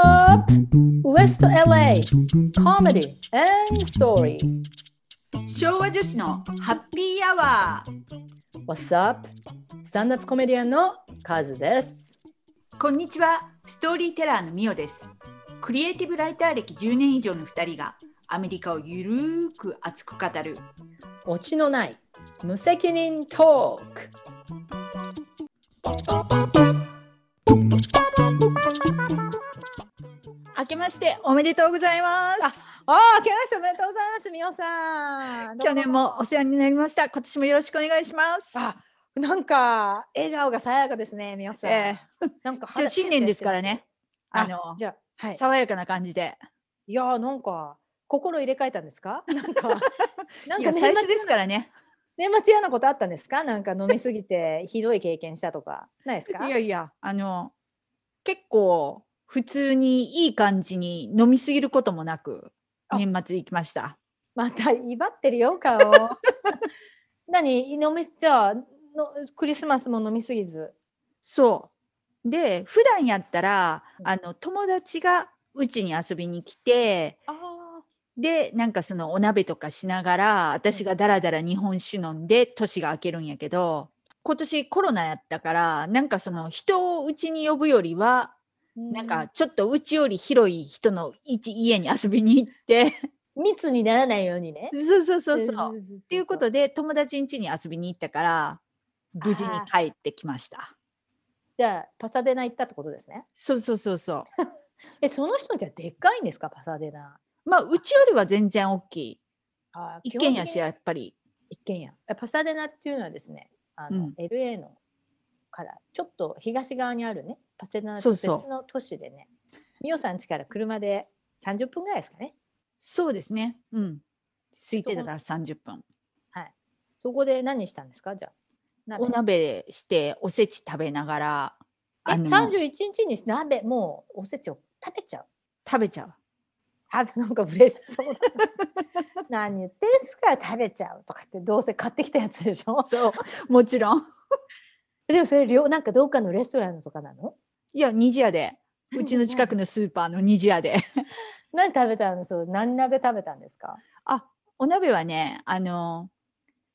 up? West LA Comedy and Story. 昭和女子のハッピーアワー What's up? スタンダップコメディアンのカズです。こんにちは。ストーリーテラーのミオです。クリエイティブライター歴10年以上の2人がアメリカをゆるーく熱く語る。オチのない無責任トーク明けましておめでとうございますああ、明けましておめでとうございます、みおさん。去年もお世話になりました今年もよろしくお願いしますあ、なんか笑顔が爽やかですね、みおさん。えなんか 新年ですからねああのじゃあ、はい。爽やかな感じでいやー、なんか心入れ替えたんですか？なんかなんか年末最初ですからね年末嫌なことあったんですか？なんか飲みすぎてひどい経験したとかないですか？いやいやあの結構普通にいい感じに飲みすぎることもなくあ年末行きましたまた威張ってるよ顔。何飲みじゃあのクリスマスも飲みすぎず。そうで普段やったらうんあの友達がうちに遊びに来てあでなんかそのお鍋とかしながら私がだらだら日本酒飲んで年が明けるんやけど今年コロナやったからなんかその人をうちに呼ぶよりはあ。なんかちょっとうちより広い人の一家に遊びに行って密にならないようにね。そうそうそうそう。っっていうことで友達ん家に遊びに行ったから無事にあ帰ってきました。じゃあパサデナ行ったってことですね。そうそうそうそう。えその人じゃでっかいんですかパサデナ。まあうちよりは全然大きい。あ一軒家しやっぱり。一軒家。えパサデナっていうのはですね、あの、うん LA のからちょっと東側にあるね、パサデナと別の都市でね、ミオさん家から車で30分ぐらいですかね。そうですね。うん。空いてたから30分。はい。そこで何したんですか？じゃあ。鍋お鍋しておせち食べながらえあの31日に鍋もうおせちを食べちゃう？食べちゃう。あなんか嬉しそう。何言ってんすか？食べちゃうとかってどうせ買ってきたやつでしょ？そう。もちろん。でもそれ両なんかどっかのレストランとかなの？いや、虹屋で。うちの近くのスーパーの虹屋で。何食べたの？そう何鍋食べたんですか？あ、お鍋はね、あの、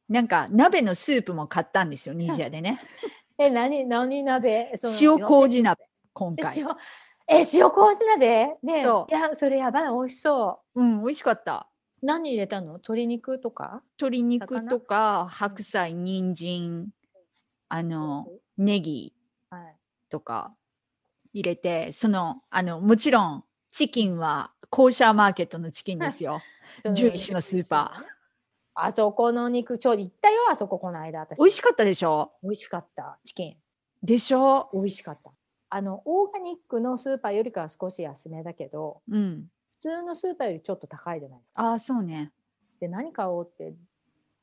なんか鍋のスープも買ったんですよ、虹屋でね。え何何鍋？塩麹鍋、今え回。塩え塩麹鍋？ねそう。いやそれやばい美味しそう。ん、美味しかった。う何入れたの？鶏肉とか？鶏肉魚？とか白菜、人参、あの、ネギはい。とか入れて、その、あの、もちろん、チキンはコーシャーマーケットのチキンですよ。その11のスーパー。あそこの肉ちょうど行ったよあそここの間私。美味しかったでしょ？美味しかったチキン。でしょ？美味しかった。あのオーガニックのスーパーよりかは少し安めだけどうん。普通のスーパーよりちょっと高いじゃないですか。ああ、そうね。で何買おうって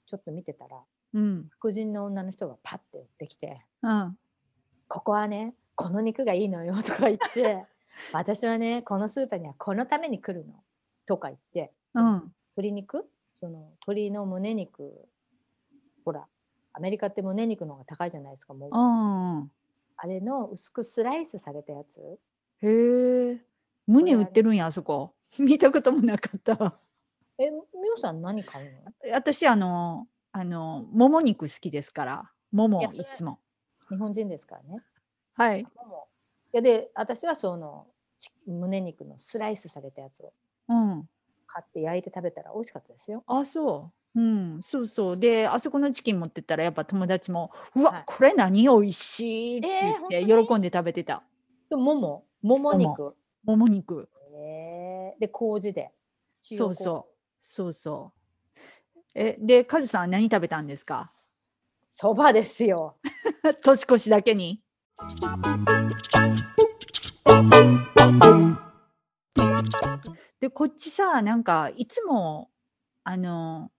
ちょっと見てたらうん。白人の女の人がパッて寄ってきてうん。「ここはねこの肉がいいのよ」とか言って「私はねこのスーパーにはこのために来るの」とか言って、うん。鶏肉？その鶏の胸肉？ほらアメリカって胸肉の方が高いじゃないですかもううん。あれの薄くスライスされたやつ？へえ。胸売ってるんや、あそこ。見たこともなかった。えみおさん何買うの？私、あの、あの、もも肉好きですから。もも、いつも。日本人ですからねはい。もういやで私はそのち胸肉のスライスされたやつをうん。買って焼いて食べたら美味しかったですよ。あ、そう。うん、そうそう。で、あそこのチキン持ってったら、やっぱ友達も、うわ、はいこれ何美味しいってって、喜んで食べてた。でもももも肉。もも肉。えー、で麹で。そうそう。そうそう。え、で、カズさんは何食べたんですか？そばですよ。年越しだけに。で、こっちさ、なんか、いつも、あの、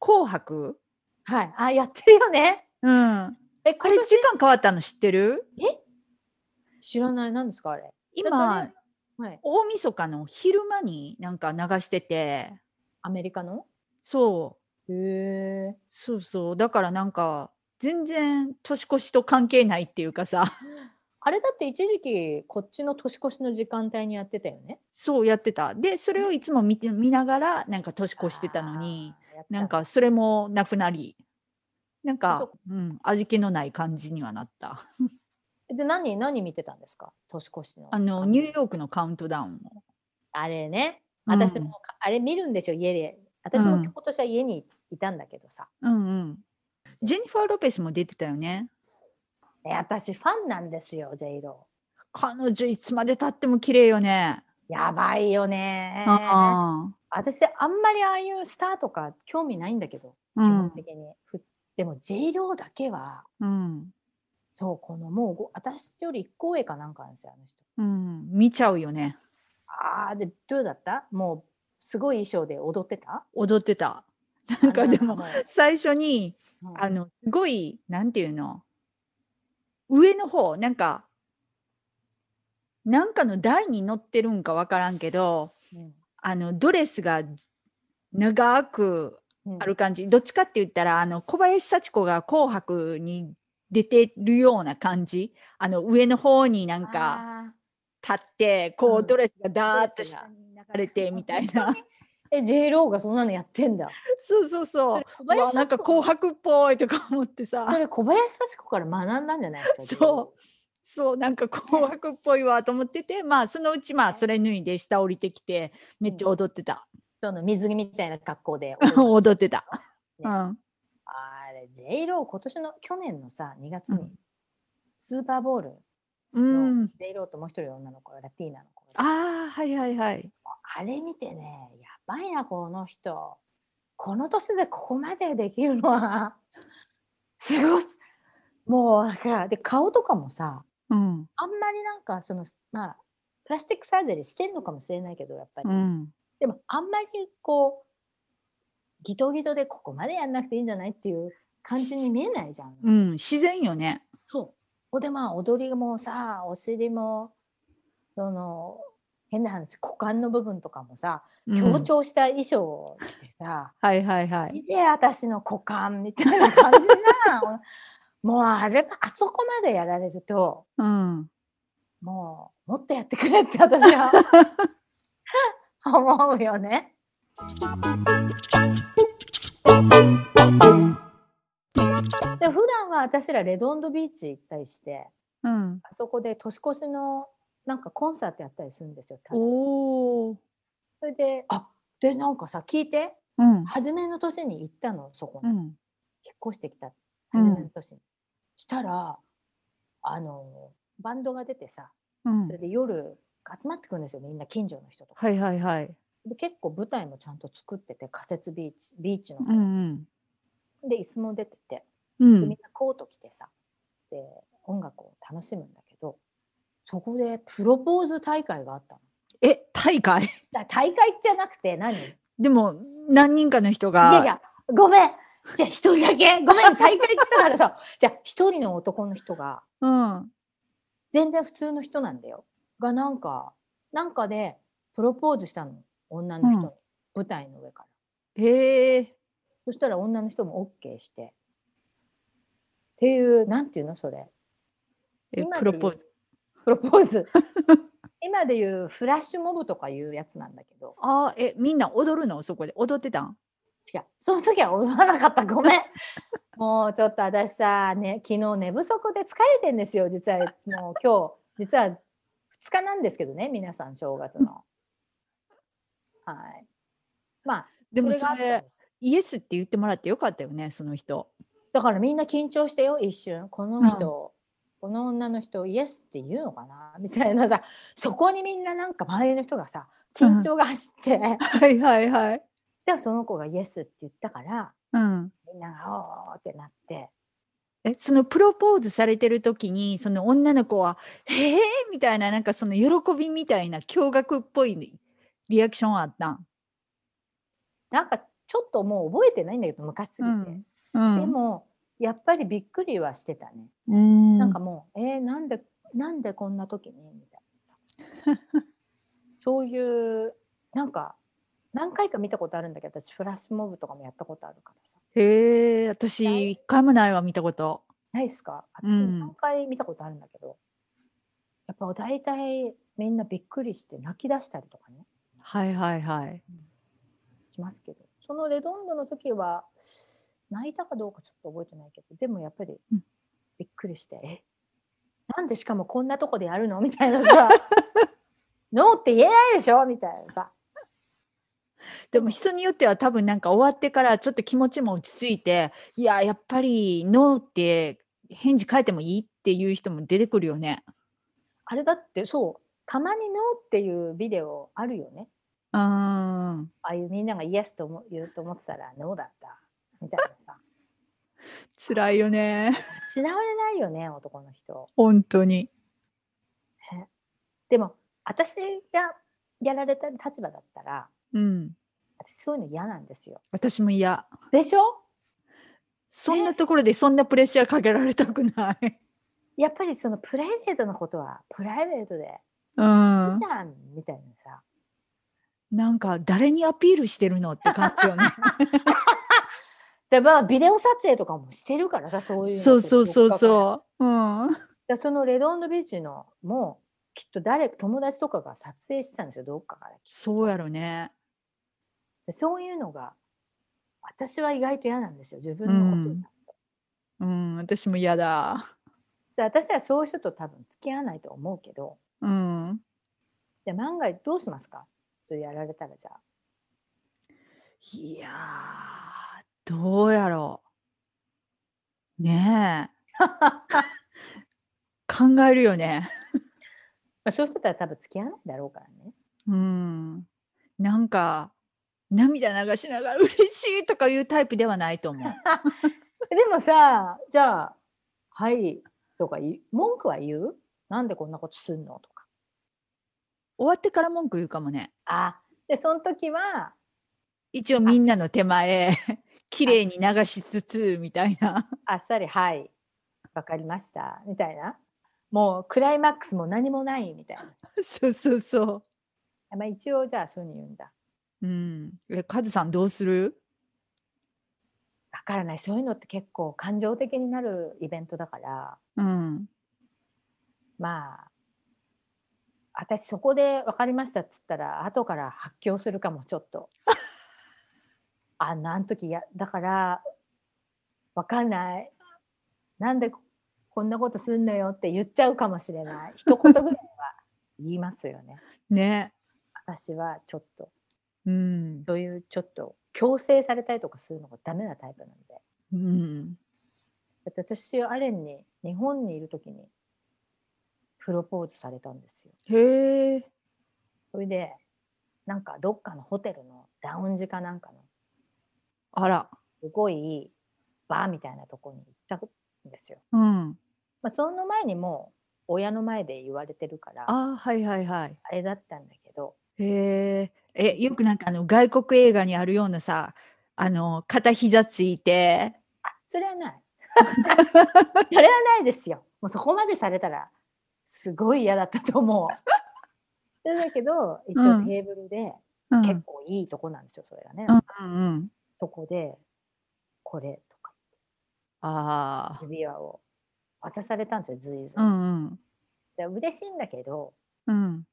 紅白？はい。あやってるよね。うん。あえれ、今年？時間変わったの知ってる？知らない何ですかあれ？だ今、はい。大晦日の昼間になんか流してて、アメリカの？そう、へえ。そうそう。だからなんか、全然年越しと関係ないっていうかさ、あれだって一時期こっちの年越しの時間帯にやってたよね。そうやってた。で、それをいつも見て見ながら、なんか年越してたのに、なんかそれもなくなり、なんそかう、うん、味気のない感じにはなった。で何何見てたんですか？年越しの。あの、ニューヨークのカウントダウンを。あれねうん私もか、あれ見るんですよ家で。私もうん今年は家にいたんだけどさ。うんうん。ジェニファー・ロペスも出てたよね。ね私ファンなんですよ J ロ彼女いつまでたっても綺麗よね。ー。やばいよね。あ私あんまりああいうスターとか興味ないんだけど、あ、基うん、本的に。ふでも J ローだけはうん、そうこのもうご私より一個上かなんかなんですよあの人。うん、見ちゃうよね。ああでどうだった？もうすごい衣装で踊ってた？踊ってた。なんかでも、う最初に、うん。あの、すごい、なんていうの、上の方、なんか、なんかの台に乗ってるんかわからんけど、うん。あの、ドレスが長くうん。ある感じ。どっちかって言ったら、あの、小林幸子が紅白に出てるような感じ。あの、上の方になんかあ立って、こううん。ドレスがダーッと下に流れてみたいな。ーえ J ローがそんなのやってんだ。そうそうそう。小うわなんか紅白っぽいとか思ってさ。それ小林幸子から学んだんじゃない？ですか。そう。そう。なんか紅白っぽいわと思っててまあそのうちまあそれ脱いで下降りてきてめっちゃ踊ってた、その水着みたいな格好で。踊ってた、ね。うん、あれ J ロー今年の去年のさ2月にうん。スーパーボールうのん、J ローともう一人女の子ラティーナの子がああはいはいはい。あれ見てねやばいなこの人。この年でここまでできるのは。すごすもうなんかで顔とかもさうん。あんまりなんかそのまあプラスティックサージェリーしてんのかもしれないけどやっぱり、うん。でもあんまりこうギトギトでここまでやんなくていいんじゃないっていう感じに見えないじゃん。うん自然よね。そうほんでまあ踊りもさお尻もその変な話股間の部分とかもさうん。強調した衣装を着てさはいはいはい見て私の股間みたいな感じじゃんもうあれあそこまでやられるとうん。もうもっとやってくれって私は 思うよね。で普段は私らレドンドビーチ行ったりしてうん。あそこで年越しのなんかコンサートやったりするんですよ。おおそれであでなんかさ聞いて。うん。初めの年に行ったのそこに、引っうん越してきたうん初めの年に、したらあのバンドが出てさうん。それで夜集まってくるんですよみんな近所の人と。か。はいはいはい。で結構舞台もちゃんと作ってて仮設ビーチビーチの方、うんうん。で椅子も出ててうでみんんなコート着てさで音楽を楽しむんだけどそこでプロポーズ大会があったの。え大会？だ大会じゃなくて何？いでも何人かの人がやいやごめん。じゃあ一人だけ。ごめん大会って言ったからさ。じゃあ一人の男の人がうん。全然普通の人なんだよ。がなんかなんかでプロポーズしたの。女の人に、うん。舞台の上から。へえそしたら女の人も OK して。っていう、なんていうのそれ。プロポーズプロポーズ。今でいうフラッシュモブとかいうやつなんだけど。あーえみんな踊るの？そこで踊ってたん？違う。その時は踊らなかった。ごめん。もうちょっと私さ、ね、昨日寝不足で疲れてんですよ。実はもう今日、実は2日なんですけどね、皆さん正月の。はい。まあ、でもそれイエスって言ってもらってよかったよねその人だからみんな緊張してよ、一瞬。この人、この女の人、イエスって言うのかな？みたいなさ、そこにみんななんか周りの人がさ、緊張が走って、はいはいはい。でその子がイエスって言ったから、うん。みんながおーってなって、えそのプロポーズされてる時にその女の子は「へえ」みたいななんかその喜びみたいな驚愕っぽいリアクションあったん？なんかちょっともう覚えてないんだけど、昔すぎて。うんうん、でも、やっぱりびっくりはしてたね。うんなんかもう、えーなんで、なんでこんな時に？みたいなさ。そういう、なんか、何回か見たことあるんだけど、私、フラッシュモブとかもやったことあるからさ。へえ私一回もないわ見たこと。ないっすか？私、うん3回見たことあるんだけど、もう大体みんなびっくりして泣き出したりとかねはいはいはい。しますけどそのレドンドの時は泣いたかどうかちょっと覚えてないけどでもやっぱりうんびっくりして「え なんでしかもこんなとこでやるの?」みたいなさ「ノーって言えないでしょ?」みたいなさでも人によっては多分なんか終わってからちょっと気持ちも落ち着いて、いや、やっぱりノーって返事変えてもいいっていう人も出てくるよね。あれだってそうたまに「ノー」っていうビデオあるよね。ああいうみんながイエスと思言うと思ってたら「ノー」だったみたいなさ辛いよね。失われないよね男の人本当に。でも私がやられた立場だったらうん。私そういうの嫌なんですよ私も嫌。でしょ？そんなところでそんなプレッシャーかけられたくない。やっぱりそのプライベートのことはプライベートでういいんじ。ゃんみたいなさなんか誰にアピールしてるのって感じよね。でまあビデオ撮影とかもしてるからさそういうのそうそうそううそう。うん。でそのレドンドビーチのもきっと誰友達とかが撮影してたんですよどっかからそうやろね。でそういうのが私は意外と嫌なんですよ自分のことうんうん、私も嫌だ。で私はそういう人と多分付き合わないと思うけどうん。で万が一どうしますか？それやられたらじゃあいやー、どうやろう。ねえ。考えるよね。まあ、そういう人とは多分付き合わないだろうからね。うん。なんか、涙流しながら嬉しいとかいうタイプではないと思う。でもさじゃあ「はい」とか文句は言う？なんでこんなことすんのとか。終わってから文句言うかもね。あでその時は一応みんなの手前、綺麗に流しつつみたいな。あっさり「はいわかりました」みたいなもうクライマックスも何もないみたいな。そうそうそまあ、一応じゃあそういうの言うんだ。う。うん。え、カズさんどうする？わからないそういうのって結構感情的になるイベントだからうん。まあ私そこで分かりましたっつったら後から発狂するかもちょっと。あんなあん時やだから分かんないなんでここんなことすんのよって言っちゃうかもしれない 一言ぐらいは言いますよねね。私はちょっとうん。そういうちょっと強制されたりとかするのがダメなタイプなんでうん。だって私アレンに日本にいる時にプロポーズされたんですよへえ。それでなんかどっかのホテルのラウンジかなんかのあら。すごいバーみたいなところに行ったんですよ。うん。まあ、その前にもう親の前で言われてるからああはいはいはい。れだったんだけどへえ。え、よくなんかあの外国映画にあるようなさ、あの片膝ついて、あそれはない それはないですよもうそこまでされたらすごい嫌だったと思う。で だけど一うん応テーブルでうん、結構いいとこなんですよそれがね。うんうんうん。そこでこれとかああ。指輪を渡されたんですよずいずい。うんうん。で嬉しいんだけどうん。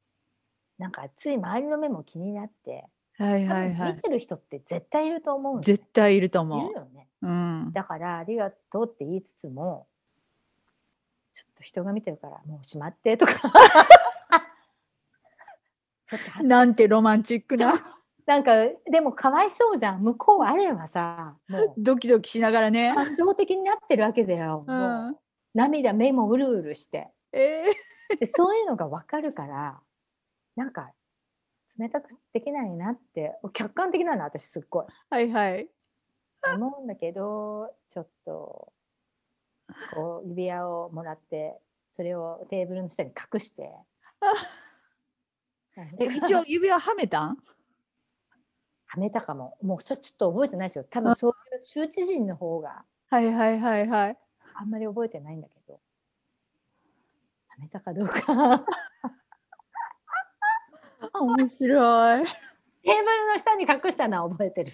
なんかつい周りの目も気になってはい多はいはい。分見てる人って絶対いると思うんですよ絶対いるとい思るよねう。うん。だからありがとうって言いつつもちょっと人が見てるからもうしまってとか ちょっと恥ずかしいなんてロマンチックな。なんかでもかわいそうじゃん。向こうはあればさもう。ドキドキしながらね。感情的になってるわけだよ、う。もうん涙目もうるうるして。えでそういうのが分かるからなんか冷たくできないなって客観的なの私すっごい。ー、はいはい。思うんだけどちょっとこう指輪をもらってそれをテーブルの下に隠して。え、一応指輪はめたん？はめたかも。もうそれちょっと覚えてないですよ。多分そういう羞恥心の方がはいはいはいはい。あんまり覚えてないんだけど。はめたかどうか。面白い。テーブルの下に隠したのは覚えてる。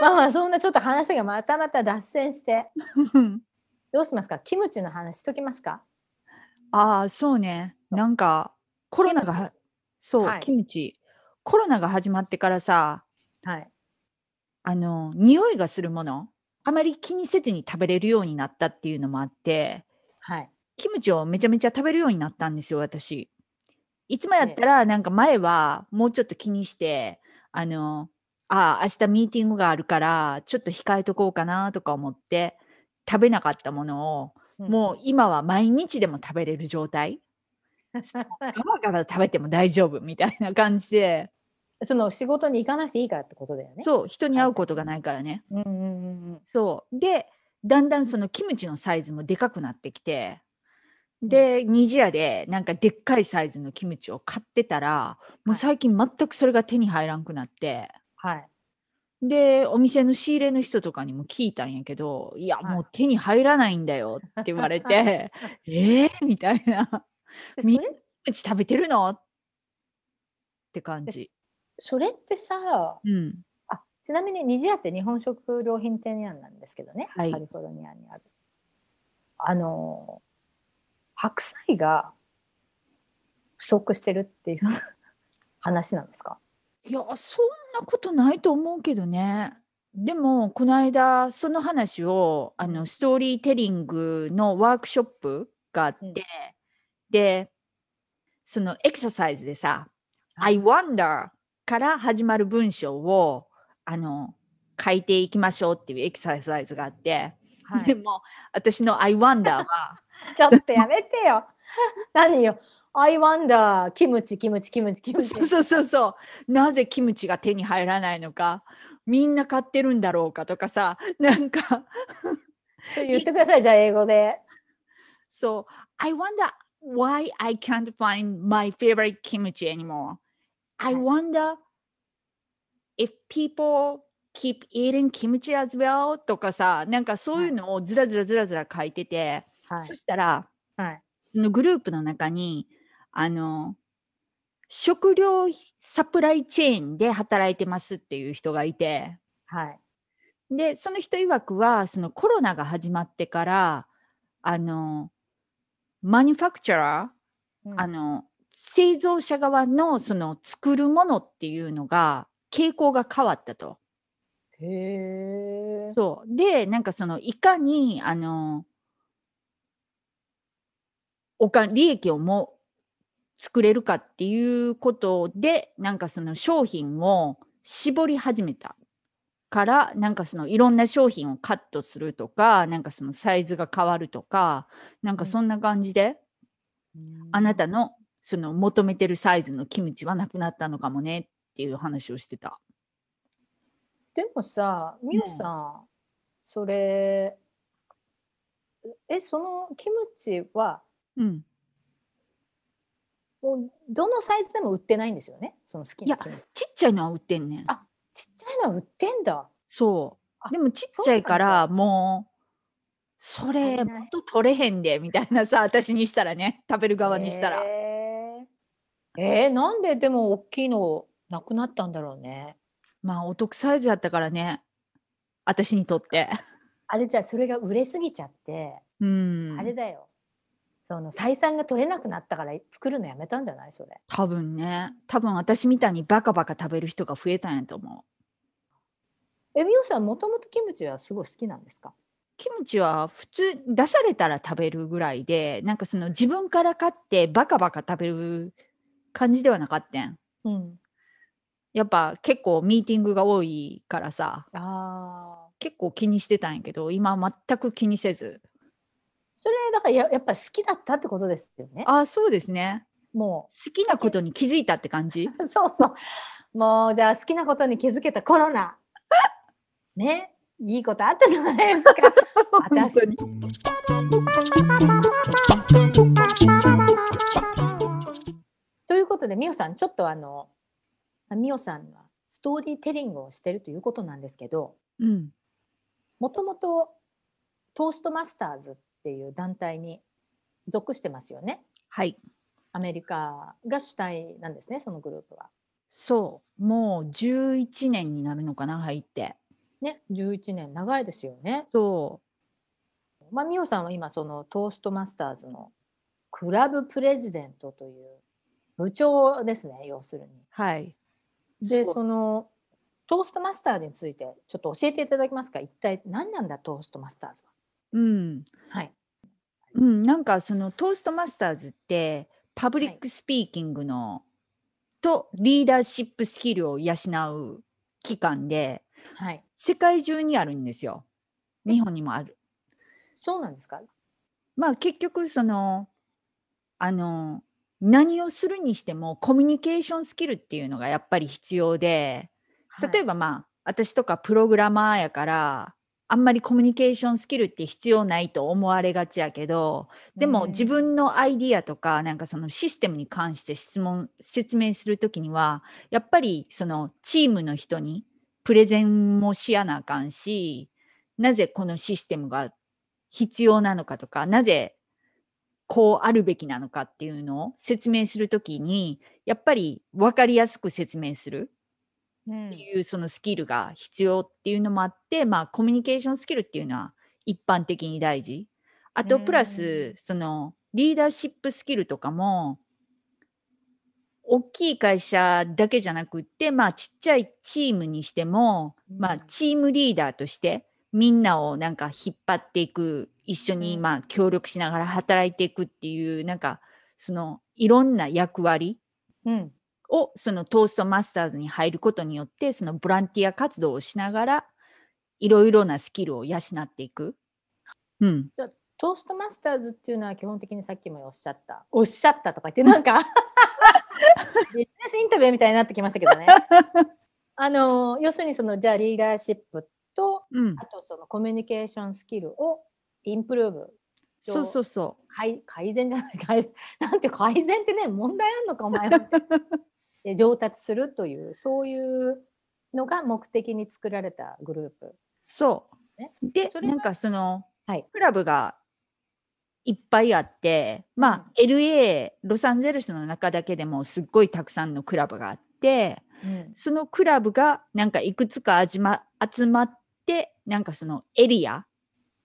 まあまああそんなちょっと話がまたまた脱線して。どうしますか？キムチの話しときますか？ああ、そうね。そうなんかコロナがそう、はい。キムチ。コロナが始まってからさ、はい。あの、匂いがするもの、あまり気にせずに食べれるようになったっていうのもあって、はい。キムチをめちゃめちゃ食べるようになったんですよ、私。いつもやったら、なんか前はもうちょっと気にして、あの、ああ、明日ミーティングがあるから、ちょっと控えとこうかなとか思って、食べなかったものを、うんもう今は毎日でも食べれる状態。ガバガバ食べても大丈夫みたいな感じで、その仕事に行かなくていいからってことだよね。そう、人に会うことがないからね。うんうんうんうん。そう。で、だんだんそのキムチのサイズもでかくなってきて、で、ニジ屋でなんかでっかいサイズのキムチを買ってたら、もうはい最近全くそれが手に入らんくなって、はい。で、お店の仕入れの人とかにも聞いたんやけど、いや、はいもう手に入らないんだよって言われて、えー、みたいな。みでそれ？キムチ食べてるの？って感でじ。それってさうん。あちなみに虹屋って日本食料品店屋なんですけどね、はいカリフォルニアにある。あの白菜が不足してるっていう 話なんですか？いや、そんなことないと思うけどね。でも、この間、その話を、あの、うん。ストーリーテリングのワークショップがあって、うん。で、そのエクササイズでさ、は I wonder から始まる文章を、あの、書いていきましょうっていうエクササイズがあって、はい、でも、私の I wonder は、ちょっとやめてよ。何よ I wonder キムチキムチキムチキムチ。そうそうそうそう。なぜキムチが手に入らないのか、みんな買ってるんだろうかとかさ、なんか、言ってくださいじゃあ英語で。そう、I wonder why I can't find my favorite kimchi anymore. I はい wonder if people keep eating kimchi as well とかさ、なんかそういうのをずらずらずらずら書いてて、はい。そしたら、はい。そのグループの中に、あの、食料サプライチェーンで働いてますっていう人がいて、はいで、その人曰くは、そのコロナが始まってから、あの、マニュファクチャラー、うんあの、製造者側のその作るものっていうのが、傾向が変わったと。へえそう。で、なんかその、いかに、あの、おか利益をも作れるかっていうことで、なんかその商品を絞り始めたから、なんかそのいろんな商品をカットするとか、なんかそのサイズが変わるとか、なんかそんな感じで、あなたのその求めてるサイズのキムチはなくなったのかもねっていう話をしてた。でもさみゆさん、それえそのキムチはうん。もうどのサイズでも売ってないんですよね？その好きいやちっちゃいのは売ってんねん。あちっちゃいのは売ってんだそあう。でもちっちゃいから、もう、そ足れ、りない元取れへんで、みたいなさ、私にしたらね、食べる側にしたら。えーえーなんででも大きいのなくなったんだろうねまあ、お得サイズだったからね、私にとって。あれじゃあそれが売れすぎちゃって、うんあ。れだよその採算が取れなくなったから作るのやめたんじゃない？それ。多分ね、多分私みたいにバカバカ食べる人が増えたんやと思う。えみゆさんもともとキムチはすごい好きなんですか？キムチは普通出されたら食べるぐらいで、なんかその自分から買ってバカバカ食べる感じではなかったん。うん。やっぱ結構ミーティングが多いからさ、ああ結構気にしてたんやけど、今は全く気にせず。それだからややっぱり好きだったってことですよね。ああ、そうですね。も好きなことに気づいたって感じ？う そうそう。もうじゃあ好きなことに気づけたコロナ。ね？いいことあったじゃないですか。本当に。ということでみおさんちょっとあのみおさんはストーリーテリングをしてるということなんですけど。うん。もともとトーストマスターズっていう団体に属してますよねはい。アメリカが主体なんですねそのグループは。そう。もう11年になるのかな、入って。ね、11年長いですよね。そまあ、美桜さんは今そのトーストマスターズのクラブプレジデントという部長ですね、要するに。はい。で、その Toastmasters についてちょっと教えていただけますか？一体何なんだ Toastmasters は？うん。はい。うん、なんかその Toastmasters ってはい public speaking の、とリーダーシップスキルを養う機関ではい。世界中にあるんですよ。日本にもある。そうなんですか？まあ結局そのあの何をするにしてもコミュニケーションスキルっていうのがやっぱり必要で例えば、ばまあ私とかプログラマーやからあんまりコミュニケーションスキルって必要ないと思われがちやけどでも自分のアイディアとかなんかそのシステムに関して質問説明するときにはやっぱりそのチームの人にプレゼンもしやなあかんしなぜこのシステムが必要なのかとかなぜこうあるべきなのかっていうのを説明するときにやっぱり分かりやすく説明する。うんっていうそのスキルが必要っていうのもあって、まあコミュニケーションスキルっていうのは一般的に大事。あとプラスそのリーダーシップスキルとかも大きい会社だけじゃなくって、まあちっちゃいチームにしても、まあうんチームリーダーとしてみんなをなんか引っ張っていく、一緒にうんまあ協力しながら働いていくっていう、なんかそのいろんな役割うん。をそのトーストマスターズに入ることによってそのボランティア活動をしながらいろいろなスキルを養っていく。うん、じゃあトーストマスターズっていうのは基本的にさっきもおっしゃった。おっしゃったとか言ってなんかビジネスインタビューみたいになってきましたけどね。あの要するにそのじゃあリーダーシップとうん。あ、とそのコミュニケーションスキルをインプルーブ。そうそうそ改改善じゃない。改善。なんて改善ってね問題あんのかお前 上達するというそういうのが目的に作られたグループ。う。そう。ねでなんかその、はいクラブがいっぱいあってまあ、LA ロサンゼルスの中だけでもすっごいたくさんのクラブがあってうんそのクラブがなんかいくつかあじま集まってなんかそのエリア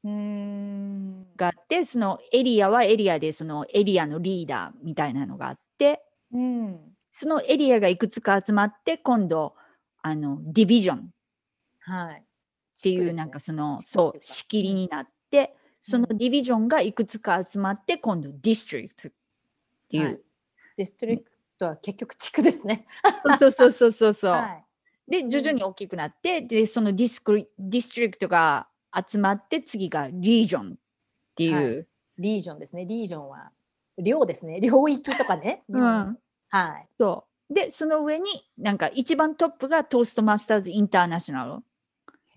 があってそのエリアはエリアでそのエリアのリーダーみたいなのがあってうんそのエリアがいくつか集まって今度あの division っはい。ていうなんかその地区ってそう仕切りになってそのうん。 division がいくつか集まって今度 district っていう、はい。 district は結局地区ですね。そうそうそうそうそう、はい。で徐々に大きくなってでそのディスクリ district が集まって次が region っていう、はい。 region ですね。 region は領ですね。領域とかね。うんはい。そうでその上になんか一番トップが Toastmasters International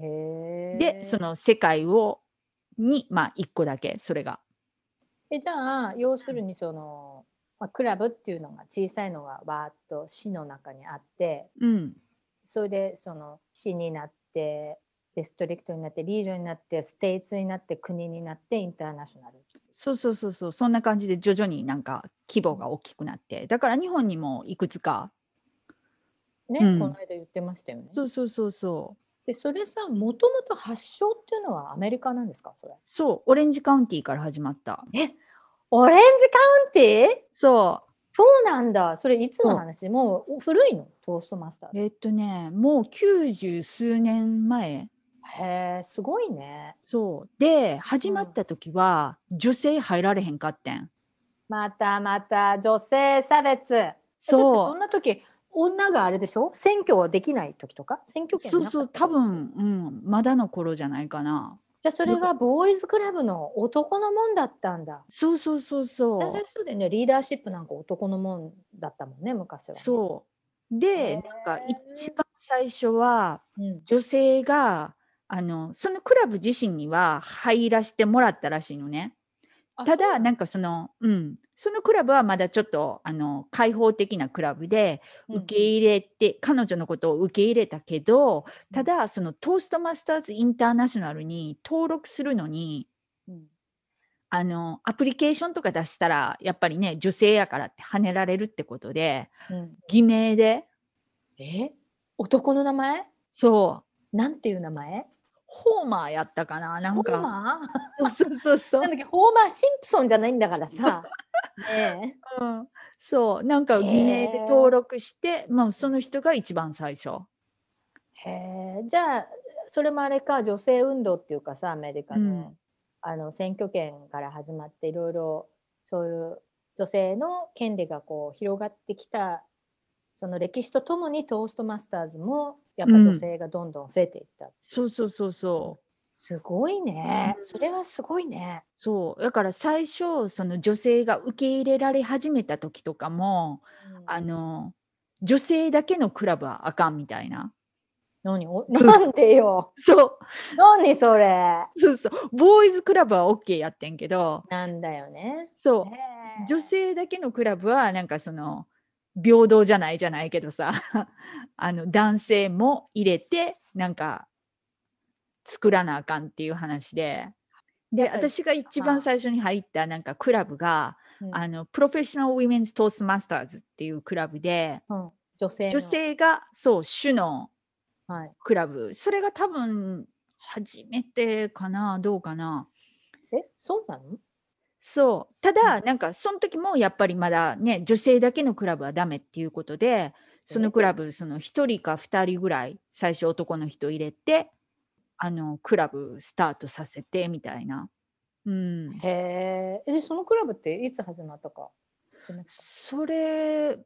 へえ。でその世界をにまあ1個だけそれがえじゃあ要するにその、まあ、クラブっていうのが小さいのがわーっと市の中にあってうんそれでその市になってディストリクトになってリージョンになってステイツになって国になってインターナショナル。そうそうそうそう。そんな感じで徐々になんか規模が大きくなって。だから日本にもいくつか。ね、うん。この間言ってましたよね。そうそうそうそう。でそれさもともと発祥っていうのはアメリカなんですかそれ？そう。オレンジカウンティーから始まった。オレンジカウンティー？そそうなんだ。それいつの話？もう古いの？トーストマスターうえっとねもう90数年前へえすごいね。そう。で始まった時は女性入られへんかってん。またまた女性差別。えだってそそんな時女があれでしょ？選挙はできない時とか？選挙権そうそう多分、うん、まだの頃じゃないかな。じゃあそれはボーイズクラブの男のもんだったんだ。そうそうそうそだからそうだよね。リーダーシップなんか男のもんだったもんね昔は、そう。でへなんかー一番最初はう、ん、女性があのそのクラブ自身には入らせてもらったらしいのね。あただなんかそのうん。そのクラブはまだちょっとあの開放的なクラブでうん受け入れて、彼女のことを受け入れたけどうん。ただそのトーストマスターズインターナショナルに登録するのにうん。あのアプリケーションとか出したらやっぱりね女性やからって跳ねられるってことでうん。偽名で。え？男の名前？そなんていう名前？ホーマーやったかななんホーか。マそうそうそうそーうなんだっけホーマー・シンプソンじゃないんだからさ。ねうん。そう、なんか偽名で登録して、まあその人が一番最初。えへえじゃあそれもあれか女性運動っていうかさアメリカの,、うんあの選挙権から始まっていろいろそういう女性の権利がこう広がってきたその歴史とともにトーストマスターズもやっぱ女性がどんどん増えていった、そうそうそうそう。すごいね。うん。それはすごいね。そう。だから最初その女性が受け入れられ始めた時とかもあの女性だけのクラブはあかんみたいな。何？おなんでよ。そう。何それ？そうそう。 boys club は OK やってんけど。なんだよね。そう。女性だけのクラブはなんかその平等じゃないじゃないけどさ あの男性も入れてなんか作らなあかんっていう話で。で私が一番最初に入ったなんかクラブがうん。あの Professional Women's Toastmasters っていうクラブでうん。女性の。女性がそう主のはい、クラブ。それが多分初めてかなどうかな。えそうなの？そう。ただなんかその時もやっぱりまだね女性だけのクラブはダメっていうことでそのクラブその1人か2人ぐらい最初男の人入れてあのクラブスタートさせてみたいな。うん、へえ。でそのクラブっていつ始まったかそれ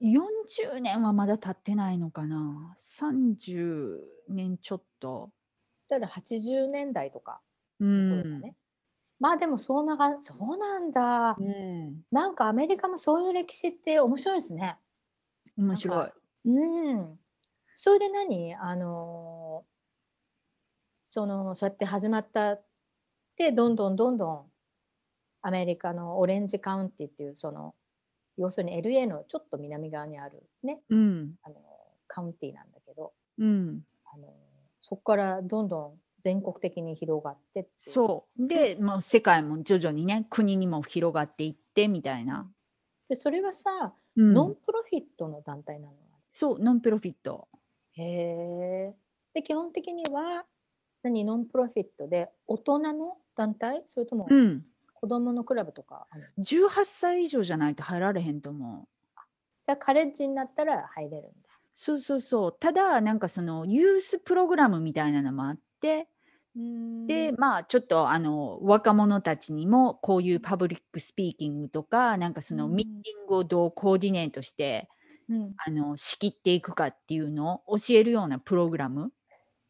40年はまだ経ってないのかな。30年ちょっと。そしたら80年代とかうの頃だん。ね。まあでもそうながそうなんだ。うん、なんかアメリカもそういう歴史って面白いですね。面白い。うん。それで何？あのーそのそうやって始まったってどんどんどんどんアメリカのオレンジカウンティっていうその要するに LA のちょっと南側にあるねうんあのカウンティなんだけどうん、あのそこからどんどん全国的に広がってってそう。でもう世界も徐々にね国にも広がっていってみたいな、でそれはさ、うん。ノンプロフィットの団体なの？そうノンプロフィット。へえで基本的には何？ nonprofit で大人の団体？それともうん。子供のクラブとかあるの、18歳以上じゃないと入られへんと思う。じゃあカレッジになったら入れるんだ。そうそうそう。ただなんかその youth program みたいなのもあってでまあちょっとあの若者たちにもこういう public speaking とかなんかそのうん。ミーティングをどうコーディネートしてうん。あの仕切っていくかっていうのを教えるようなプログラム。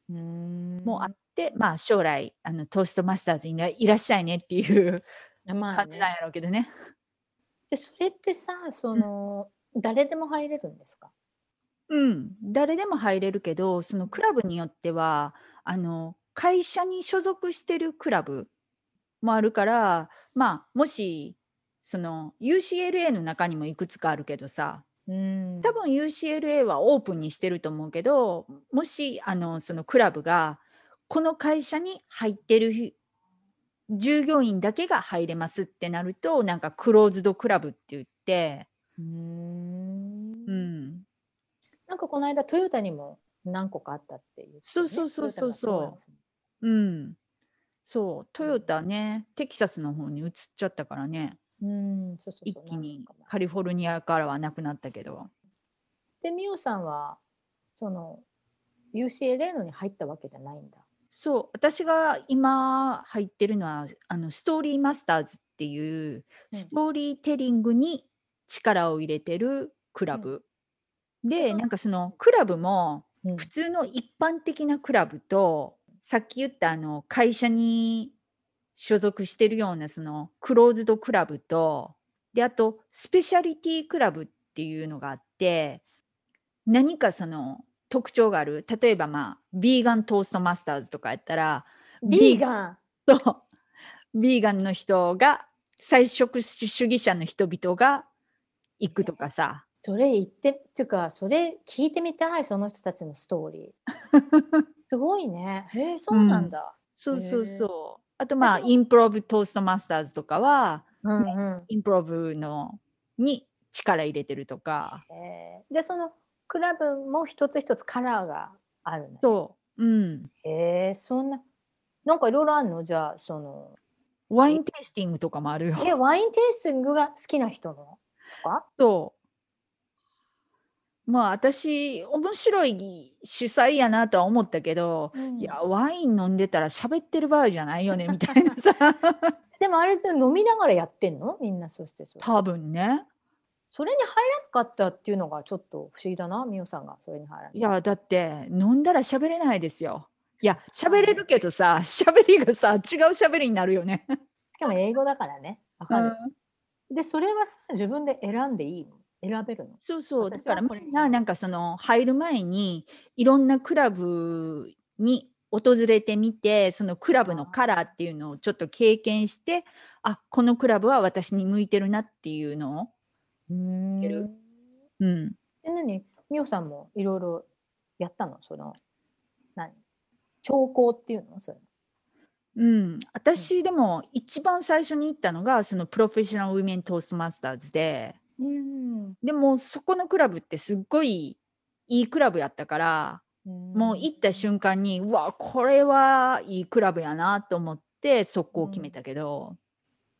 うん。もあって、まあ将来あのトーストマスターズにいらっしゃいねっていうまあ感じなんね、やろうけどね。でそれってさその、誰でも入れるんですか？うん、誰でも入れるけどそのクラブによってはあの会社に所属してるクラブもあるからまあもしその UCLA の中にもいくつかあるけどさうん。多分 UCLA はオープンにしてると思うけどもしあのそのクラブがこの会社に入ってるひ従業員だけが入れますってなるとなんかクローズドクラブって言って、うん。うん、なんかこの間トヨタにも何個かあったっていう、ね、そうそうそうそうそう。ねうん、そうトヨタねテキサスの方に移っちゃったからね。うんそうそうそう一気にカリフォルニアからはなくなったけど。でミオさんはその UCLA のに入ったわけじゃないんだ。そう私が今入ってるのはあのストーリーマスターズっていううん。ストーリーテリングに力を入れてるクラブ、でそうなんかそのクラブもうん。普通の一般的なクラブとさっき言ったあの会社に所属してるようなそのクローズドクラブとであとスペシャリティクラブっていうのがあって何かその特徴がある？例えばまあビーガントーストマスターズとかやったらビーガンそう。ビーガンの人が菜食主義者の人々が行くとかさ。それ言ってっていうかそれ聞いてみたいその人たちのストーリー。すごいね。へえそうなんだ。そうそうへーそうあとまあそうインプロブトーストマスターズとかはうんうん。 improv のに力入れてるとかえー、じゃあそのクラブも一つ一つカラーがあるの？そううん。へえ、そんな、なんかいろいろあるの？じゃあ、その、ワインテイスティングとかもあるよ。え、ワインテイスティングが好きな人のとか？そう。まあ私面白い主催やなとは思ったけど、うん。いやワイン飲んでたら喋ってる場合じゃないよねみたいなさ。でもあれ飲みながらやってんの？みんなそしてそれ。多分ね。それに入らなかったっていうのがちょっと不思議だな、みおさんが。それに入らないい。やだって飲んだら喋れないですよ。いや喋れるけどさ喋りがさ違う喋りになるよね、しかも英語だからね。わかる。で、それはさ、自分で選んでいいの？選べるの？そうそう。だからこれみんななんかその入る前にいろんなクラブに訪れてみてそのクラブのカラーっていうのをちょっと経験してあこのクラブは私に向いてるなっていうのをうーん。うん。で、何みおさんもいろいろやったの？その、何？兆候っていうの？それ。うん、私でも一番最初に行ったのがその Professional Women Toastmasters でうん。でもそこのクラブってすっごいいいクラブやったからもう行った瞬間にうわこれはいいクラブやなと思って速攻決めたけど、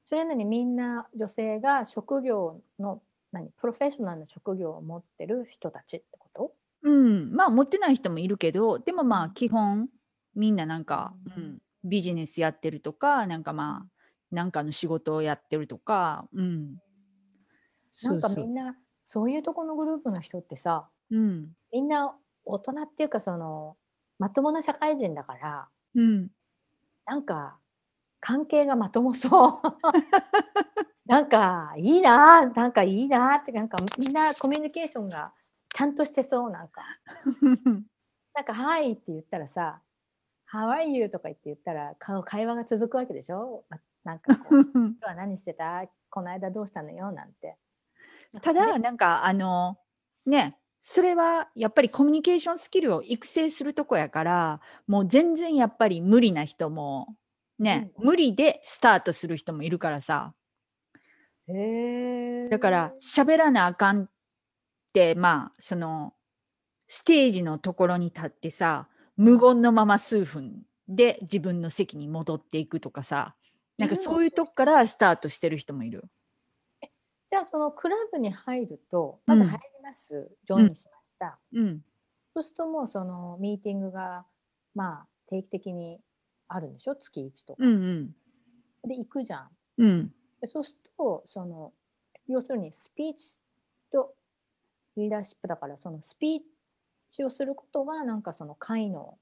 それなのにみんな女性が職業の何プロフェッショナルな職業を持ってる人たちってこと？うん、まあ持ってない人もいるけどでもまあ基本みんななんか、ううんん、ビジネスやってるとかなんかまあなんかの仕事をやってるとか、うん、なんかみんなそう。いうとこのグループの人ってさうん。みんな大人っていうかそのまともな社会人だからうん。なんか関係がまともそう。なんかいいななんかいいなってなんかみんなコミュニケーションがちゃんとしてそうなんか。なんか「はい」って言ったらさ「How are you?」とか言って言ったらか会話が続くわけでしょ？まなんかこう 「今日は何してた？この間どうしたのよ」なんて。ただなんかあのねそれはやっぱりコミュニケーションスキルを育成するとこやからもう全然やっぱり無理な人もね、うん無理でスタートする人もいるからさ。へえ。だから喋らなあかんってまあそのステージのところに立ってさ無言のまま数分で自分の席に戻っていくとかさなんかそういうとこからスタートしてる人もいる。じゃあそのクラブに入るとまずうん入ります、ジョインしました。うん、そうするともうそのミーティングがまあ定期的にあるんでしょ？月1とか。うん、うん、で行くじゃん。うん、でそうするとその要するにスピーチとリーダーシップだからそのスピーチをすることがなんかその会の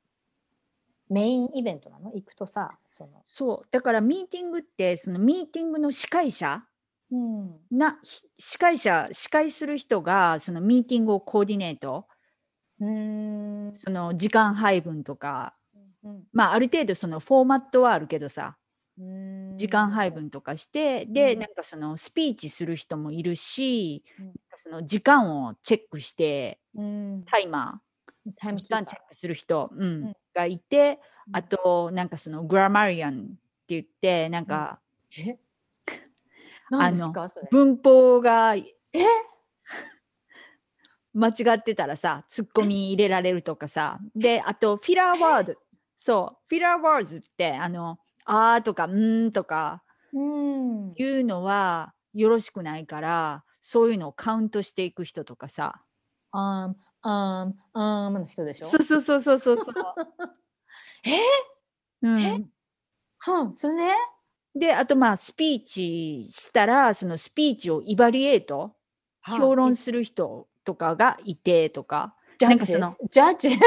メインイベントなの？行くとさその、そう。だからミーティングってそのミーティングの司会者うん。なひ司会者司会する人がそのミーティングをコーディネート。うー。んその時間配分とか。うんまあある程度そのフォーマットはあるけどさ。うん。時間配分とかしてでうん。なんかそのスピーチする人もいるしうん。その時間をチェックしてうん。タイマタイー時間チェックする人、うん。うん。がいてうん。あとなんかそのグラマリアンって言ってなんかえ？何ですかそれ？文法が 間違ってたらさツッコミ入れられるとかさ。であとフィラーワード。そう。フィラーワードってあの「あー」とか「ん」とかうん。いうのはよろしくないからそういうのをカウントしていく人とかさ。あんあんあんの人でしょ？そうそうそうそうそうそう。え？うん、うんそれねであとまあスピーチしたらそのスピーチをイバリエート評論する人とかがいてとか。ジャッジそのジャッジ ごめんい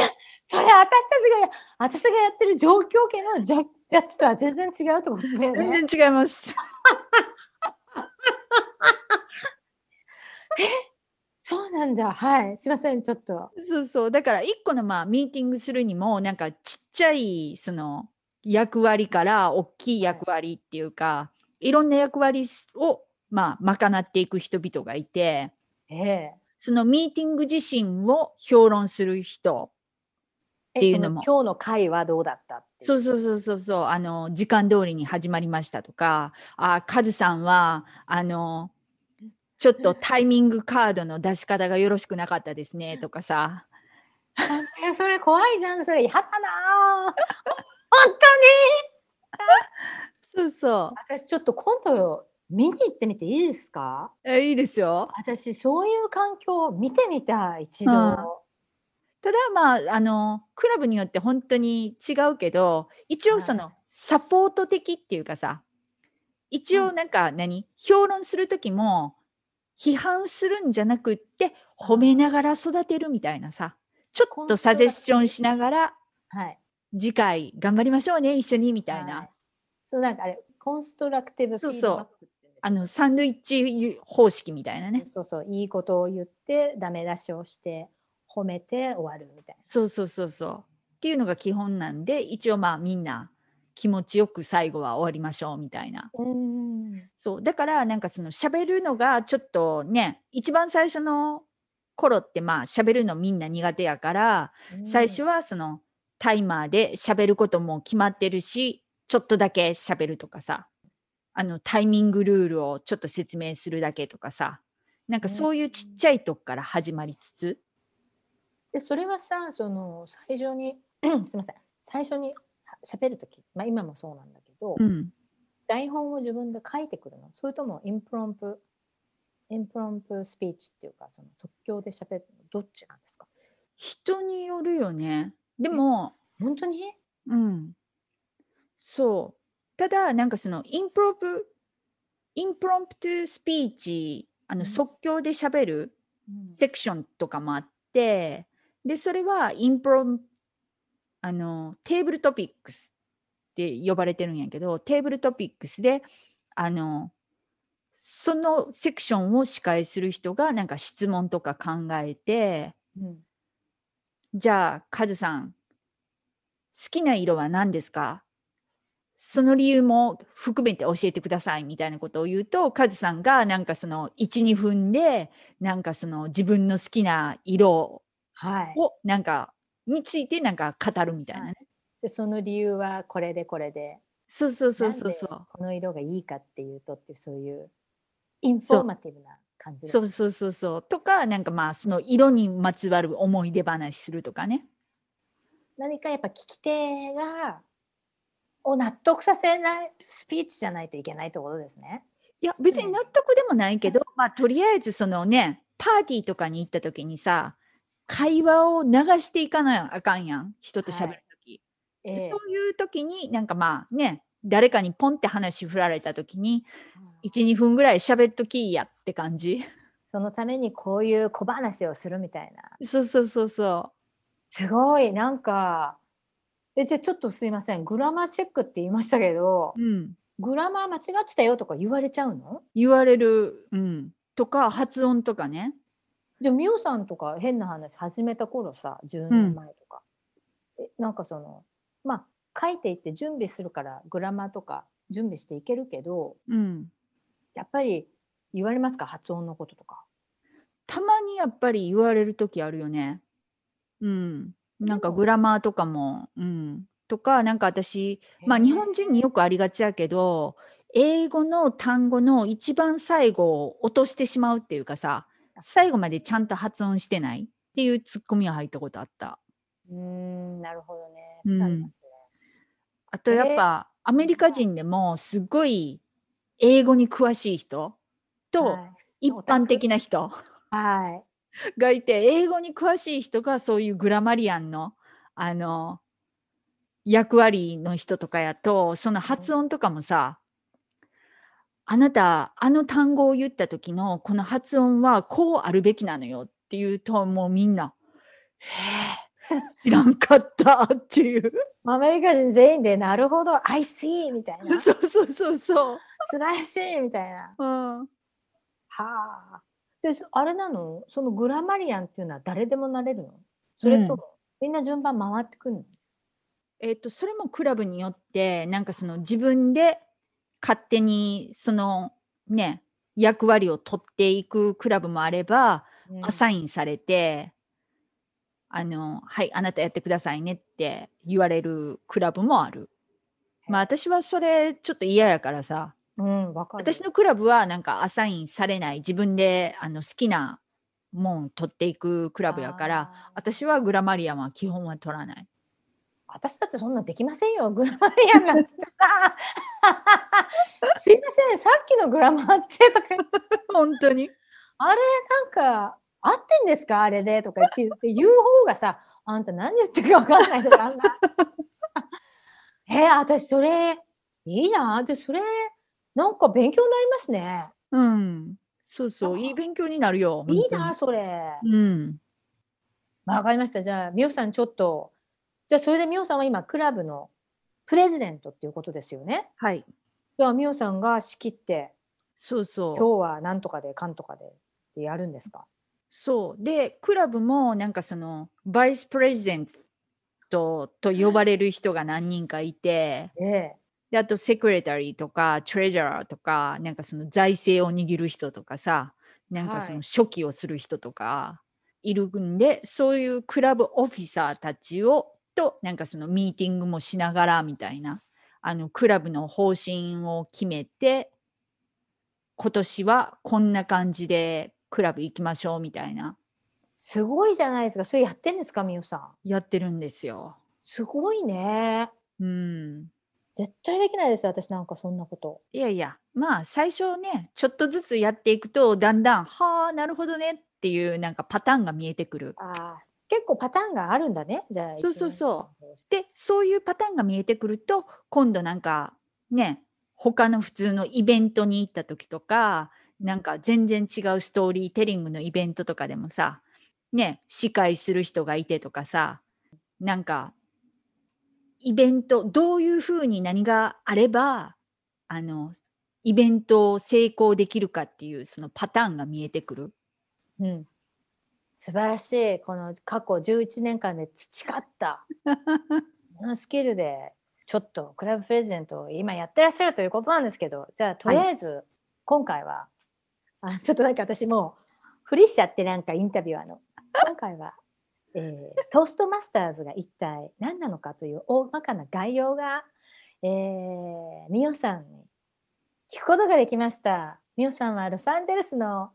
やそれ私たちがや私がやってる状況系のジャジャッジとは全然違うってことだよね。全然違います。そうなんだ。はい。すいません。ちょっと。そうそうだから一個のまあミーティングするにもなんかちっちゃいその役割から大きい役割っていうかいろんな役割をまあ賄っていく人々がいてええそのミーティング自身を評論する人えっていうのもそ今日の会はどうだったっそうそうそうそうそうあの時間通りに始まりましたとかあカズさんはあのちょっとタイミングカードの出し方がよろしくなかったですねとかさ。えそれ怖いじゃんそれ。やだなー。本当に。そうそう。私ちょっと今度見に行ってみていいですか？えいいですよ。私そういう環境を見てみたい一度、うん。ただまああのクラブによって本当に違うけど一応その、はいサポート的っていうかさ。一応なんか何、評論する時も批判するんじゃなくって褒めながら育てるみたいなさ。ちょっとサジェスチョンしながらはい。次回頑張りましょうね一緒にみたいな、はい。そうなんかあれコンストラクティブフィードバックあのサンドイッチ方式みたいなね。そうそういいことを言ってダメ出しをして褒めて終わるみたいそうそうそうそう。っていうのが基本なんで一応まあみんな気持ちよく最後は終わりましょうみたいな。な。うん。そう。だからなんかその喋るのがちょっとね一番最初の頃ってまあ喋るのみんな苦手やから最初はそのタイマーで喋ることも決まってるしちょっとだけ喋るとかさあのタイミングルールをちょっと説明するだけとかさなんかそういうちっちゃいとこから始まりつつ。でそれはさその最初に すみません。最初に喋る時、まあ、今もそうなんだけど、うん。台本を自分で書いてくるの。それともインプロンプimpromptu speech っていうかその即興で喋るのどっちなんですか？人によるよね。でも本当に？うん。そう。ただ、なんかその impromp、impromptu speech、あのうん。即興で喋るうん。セクションとかもあって、で、それは impromp、あの、 Table Topics って呼ばれてるんやけど、 Table Topics で、あの、そのセクションを司会する人がなんか質問とか考えて、うん。じゃあ、カズさん、好きな色は何ですか？その理由も含めて教えてくださいみたいなことを言うと、カズさんがなんかその1、2分で、なんかその自分の好きな色はい。をなんか、についてなんか語るみたいなね。でその理由はこれでこれでそうそうそうそうそなんでこの色がいいかっていうとっていうそういうインフォーマティブな感じう。そうそうそうそう。とか、なんかまあその色にまつわる思い出話するとかね。何かやっぱ聞き手がを納得させないスピーチじゃないといけないってことですね。いや別にうん納得でもないけど、まあとりあえずそのねパーティーとかに行った時にさ会話を流していかなあかんやん人と喋る時、ええ。そういう時になんかまあね誰かにポンって話振られた時に12分ぐらい喋っときやって感じ。そのためにこういう小話をするみたいな。そうそうそうそすごいなんかえじゃあちょっとすいませんグラマーチェックって言いましたけどう、うん、グラマー間違ってたよとか言われちゃうの？言われる、うん、とか発音とかねじゃあミオさんとか変な話始めた頃さ10年前とか、えなんかそのまあ書いていって準備するからグラマーとか準備していけるけどうんやっぱり言われますか？発音のこととか。たまにやっぱり言われる時あるよね。うん。なんかグラマーとかも、うん。とか、なんか私、まあ日本人によくありがちやけど、英語の単語の一番最後を落としてしまうっていうかさ、最後までちゃんと発音してないっていうツッコミが入ったことあった。うーんなるほどね。うんそうなりますね。あとやっぱアメリカ人でもすごい英語に詳しい人とはい一般的な人。はい。がいて英語に詳しい人がそういうグラマリアンのあの役割の人とかやとその発音とかもさ、あなたあの単語を言った時のこの発音はこうあるべきなのよっていうともうみんな「へえ。知らんかった」っていう。アメリカ人全員でなるほど I see みたいな。素 そうそうそうそう。晴らしいみたいな。うん。はあ。でそあれなの？そのグラマリアンっていうのは誰でもなれるの？それとも、みんな順番回ってくるの？えっとそれもクラブによってなんかその自分で勝手にそのね役割を取っていくクラブもあれば、うんアサインされてあのはいあなたやってくださいねって言われるクラブもある。まあ私はそれちょっと嫌やからさうん、わかる。私のクラブはなんかアサインされない自分であの好きなもん取っていくクラブやから私はグラマリアンは基本は取らない。私だってそんなんできませんよ。グラマリアンなんてさ。すいません、さっきのグラマーってとか言って 本当になんか合ってんですか？あれでとか言って言う方がさ、あんた何言ってるか分かんないとかあんな。えー、私それいいな。で、それなんか勉強になりますね。うん。そうそう、いい勉強になるよ。いいな、それ。うん。わかりました。じゃあ、みおさんちょっと、じゃあそれでみおさんは今クラブのプレジデントっていうことですよね。はい。じゃあみおさんが仕切って、そうそう。今日はなんとかでかんとかでってやるんですか？そう。で、クラブもなんかその、バイスプレジデントと呼ばれる人が何人かいて、ええ。で、あとセクレタリーとか、トレジャラーとか、なんかその財政を握る人とかさ、なんかそはいの書記をする人とかいるんで、そういうクラブオフィサーたちを、と、なんかそのミーティングもしながらみたいな、あの、クラブの方針を決めて、今年はこんな感じでクラブ行きましょうみたいな、すごいじゃないですか。それやってんですかみおさん？やってるんですよ。すごいね。うん。絶対できないですよ。私なんかそんなこと。いやいや、まあ最初ね、ちょっとずつやっていくと、だんだん、はあ、なるほどねっていうなんかパターンが見えてくる。ああ。結構パターンがあるんだね。じゃあ。そうそうそうう。で、そういうパターンが見えてくると、今度なんかね、他の普通のイベントに行った時とか、なんか全然違うストーリーテリングのイベントとかでもさ、ね、司会する人がいてとかさ、なんか、イベント、どういうふうに何があれば、あの、イベントを成功できるかっていうそのパターンが見えてくる。うん。素晴らしい。この過去11年間で培った このスキルで、ちょっとクラブプレゼントを今やってらっしゃるということなんですけど、じゃあとりあえず今回は、あちょっとなんか私もうふりしちゃってなんかインタビュアーの。今回は、えートーストマスターズが一体何なのかという大まかな概要が、えー、ミオさんに聞くことができました。ミオさんはロサンゼルスの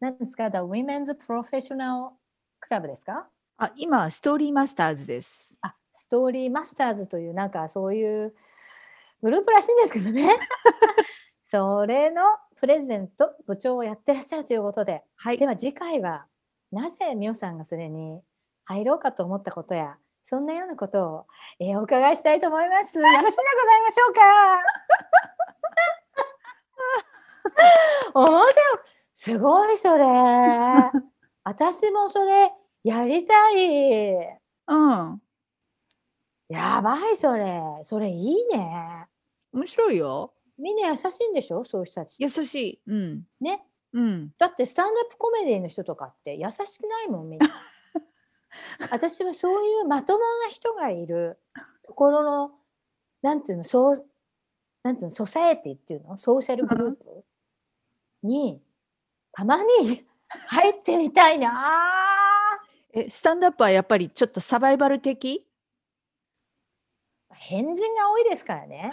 何ですか ?The Women's Professional Club ですか？あ、今はストーリーマスターズです。あ、ストーリーマスターズというなんかそういうグループらしいんですけどね。それのプレゼント部長をやってらっしゃるということで、はいで。は次回はなぜミオさんがそれに入ろうかと思ったことやそんなようなことを、えーお伺いしたいと思います。よろしいでございましょうか？面白い。すごいそれ。私もそれやりたい。うん。やばいそれ。それいいね。面白いよ。みんな優しいんでしょ？そういう人たち。優しい。うん。ね。うん。だってスタンドアップコメディの人とかって優しくないもんみんな。私はそういうまともな人がいるところのなんていうのそうなんていうのソサエティっていうの？ソーシャルグループにたまに入ってみたいな。え、スタンドアップはやっぱりちょっとサバイバル的？変人が多いですからね。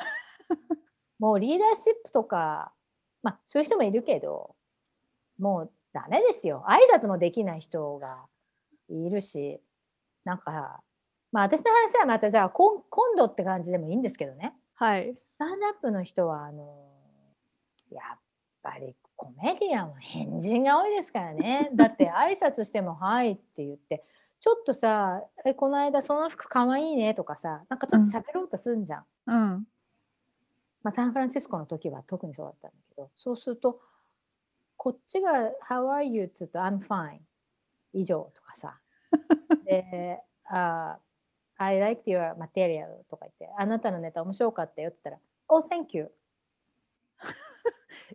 もうリーダーシップとかまあそういう人もいるけどもうダメですよ。挨拶もできない人がいるし。なんかまあ私の話はまたじゃあ今今度って感じでもいいんですけどね。はい。スタンドアップの人はあのやっぱりコメディアンは変人が多いですからねだって 挨拶しても「はい」って言ってちょっとさ「えこの間その服かわいいね」とかさなんかちょっと喋ろうとすんじゃん。うん。まあ、サンフランシスコの時は特にそうだったんだけどそうするとこっちが「How are you?」って言うと「I'm fine」以上とかさ で「あ I like your material」とか言って「あなたのネタ面白かったよ」って言ったら「Oh thank you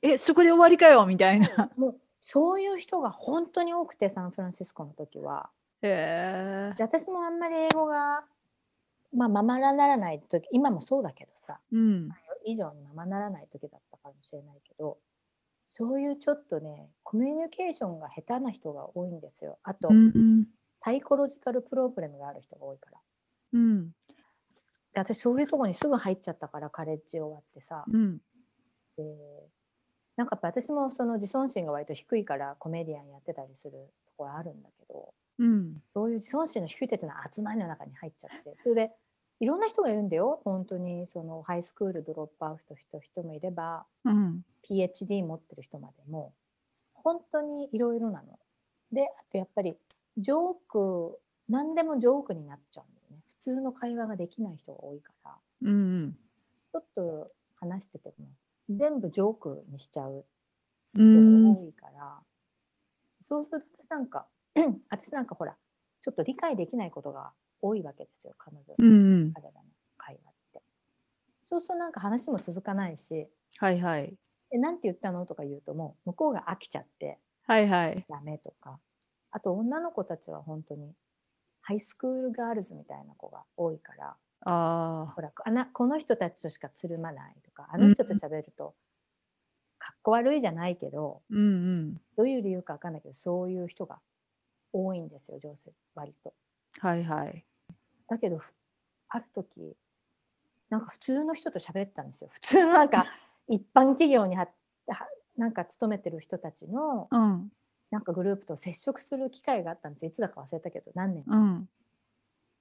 え、そこで終わりかよみたいな。」もうそういう人が本当に多くてサンフランシスコの時はへえ。で私もあんまり英語がまあままならない時今もそうだけどさうん。以上にままならない時だったかもしれないけどそういうちょっとねコミュニケーションが下手な人が多いんですよあと、うん。サイコロジカルプロブレムがある人が多いからうん。で私そういうとこにすぐ入っちゃったからカレッジ終わってさうん。でなんかやっぱ私もその自尊心が割と低いからコメディアンやってたりするところあるんだけどうん。そういう自尊心の低い人たちの集まりの中に入っちゃってそれでいろんな人がいるんだよ本当にそのハイスクールドロップアウトした人もいればうん。PhD 持ってる人までも本当にいろいろなの。であとやっぱりジョーク何でもジョークになっちゃうんだよね普通の会話ができない人が多いからうん。ちょっと話してても全部ジョークにしちゃう人うんが。多いから、そうすると私なんか 私なんかほらちょっと理解できないことが多いわけですよ彼女、うん。彼らの会話って。そうするとなんか話も続かないしはいはい。「えなんて言ったの?」とか言うともう向こうが飽きちゃってはいはい。ダメとかあと女の子たちは本当にハイスクールガールズみたいな子が多いからあほらあなこの人たちとしかつるまないとかあの人と喋るとかっこ悪いじゃないけど、あ。うんうん。どういう理由かわかんないけどそういう人が多いんですよ女性割と。はいはい。だけどふある時なんか普通の人と喋ったんですよ普通のなんか 一般企業にははなんか勤めてる人たちのうん。なんかグループと接触する機会があったんですよいつだか忘れたけど何年か、うん。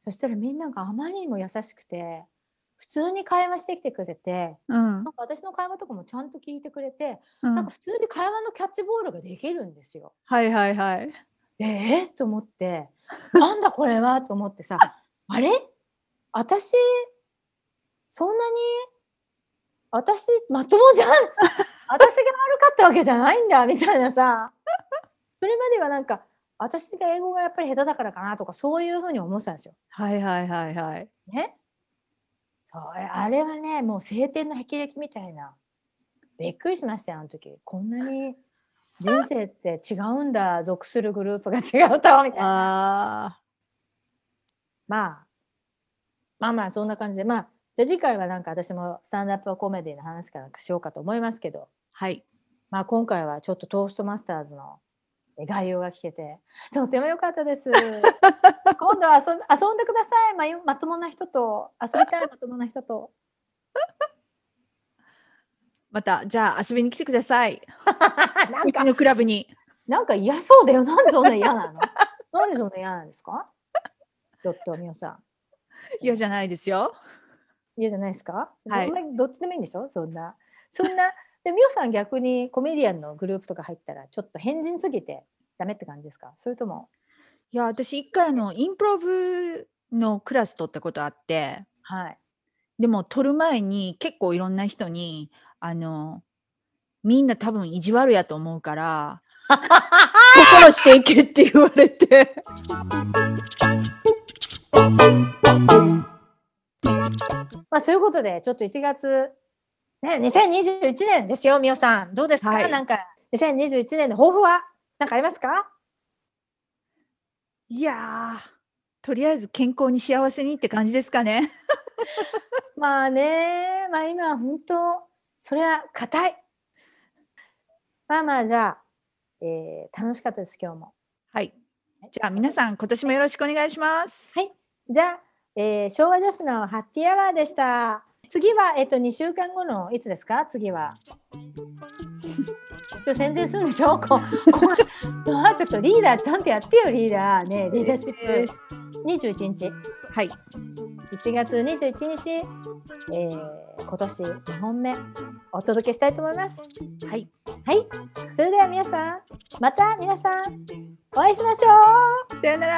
そしたらみんながあまりにも優しくて普通に会話してきてくれてうんなん。か私の会話とかもちゃんと聞いてくれて、うんなんか普通に会話のキャッチボールができるんですよ。はいはいはい。でえー、と思ってなんだこれはと思ってさ あれ？私そんなに私まともじゃん 私が悪かったわけじゃないんだみたいなさそれまではなんか私が英語がやっぱり下手だからかなとかそういうふうに思ってたんですよ。はいはいはいはい。ね。そうあれあれはねもう晴天の霹靂みたいな。びっくりしましたよあの時。こんなに人生って違うんだ属するグループが違うとはみたいな。あまあまあまあそんな感じで。まあじゃあ次回はなんか私もスタンダップコメディの話からしようかと思いますけど。はい。まあ今回はちょっとトーストマスターズのえ概要が聞けてとても良かったです。今度は遊ん遊んでくださいまゆまともな人と遊びたいまともな人と。また、じゃあ遊びに来てください。なんかのクラブに。なんか嫌そうだよ。なんでそんな嫌なの？なんでそんな嫌なんですか？ちょっとみおさん。嫌じゃないですよ。嫌じゃないですか、はいどっちでもいいんでしょ？そんな。そんな。で、みおさん逆にコメディアンのグループとか入ったらちょっと変人すぎてダメって感じですか？それとも。いや、私一回あの、インプロブのクラス取ったことあって、はい。でも取る前に結構いろんな人に、あの、みんな多分意地悪やと思うから、心していけって言われて。まあそういうことでちょっと1月、ね、2021年ですよ、みおさん。どうですか、はいなんか2021年の抱負は？何かありますか？いやー、とりあえず健康に幸せにって感じですかね。まあね、まあ今は本当、それは硬い。まあまあじゃあ、えー楽しかったです、今日も。はい。じゃあ皆さん今年もよろしくお願いします。はい。じゃあ、えー昭和女子のハッピーアワーでした。次は、えっと、2週間後のいつですか？次は。ちょっと宣伝するんでしょ？こうこ ちょっとリーダーちゃんとやってよリーダー。ねリーダーシッえプ21日。はい。1月21日、えー今年2本目。お届けしたいと思います。はい。はい。それでは皆さんまた皆さんお会いしましょう。さよなら。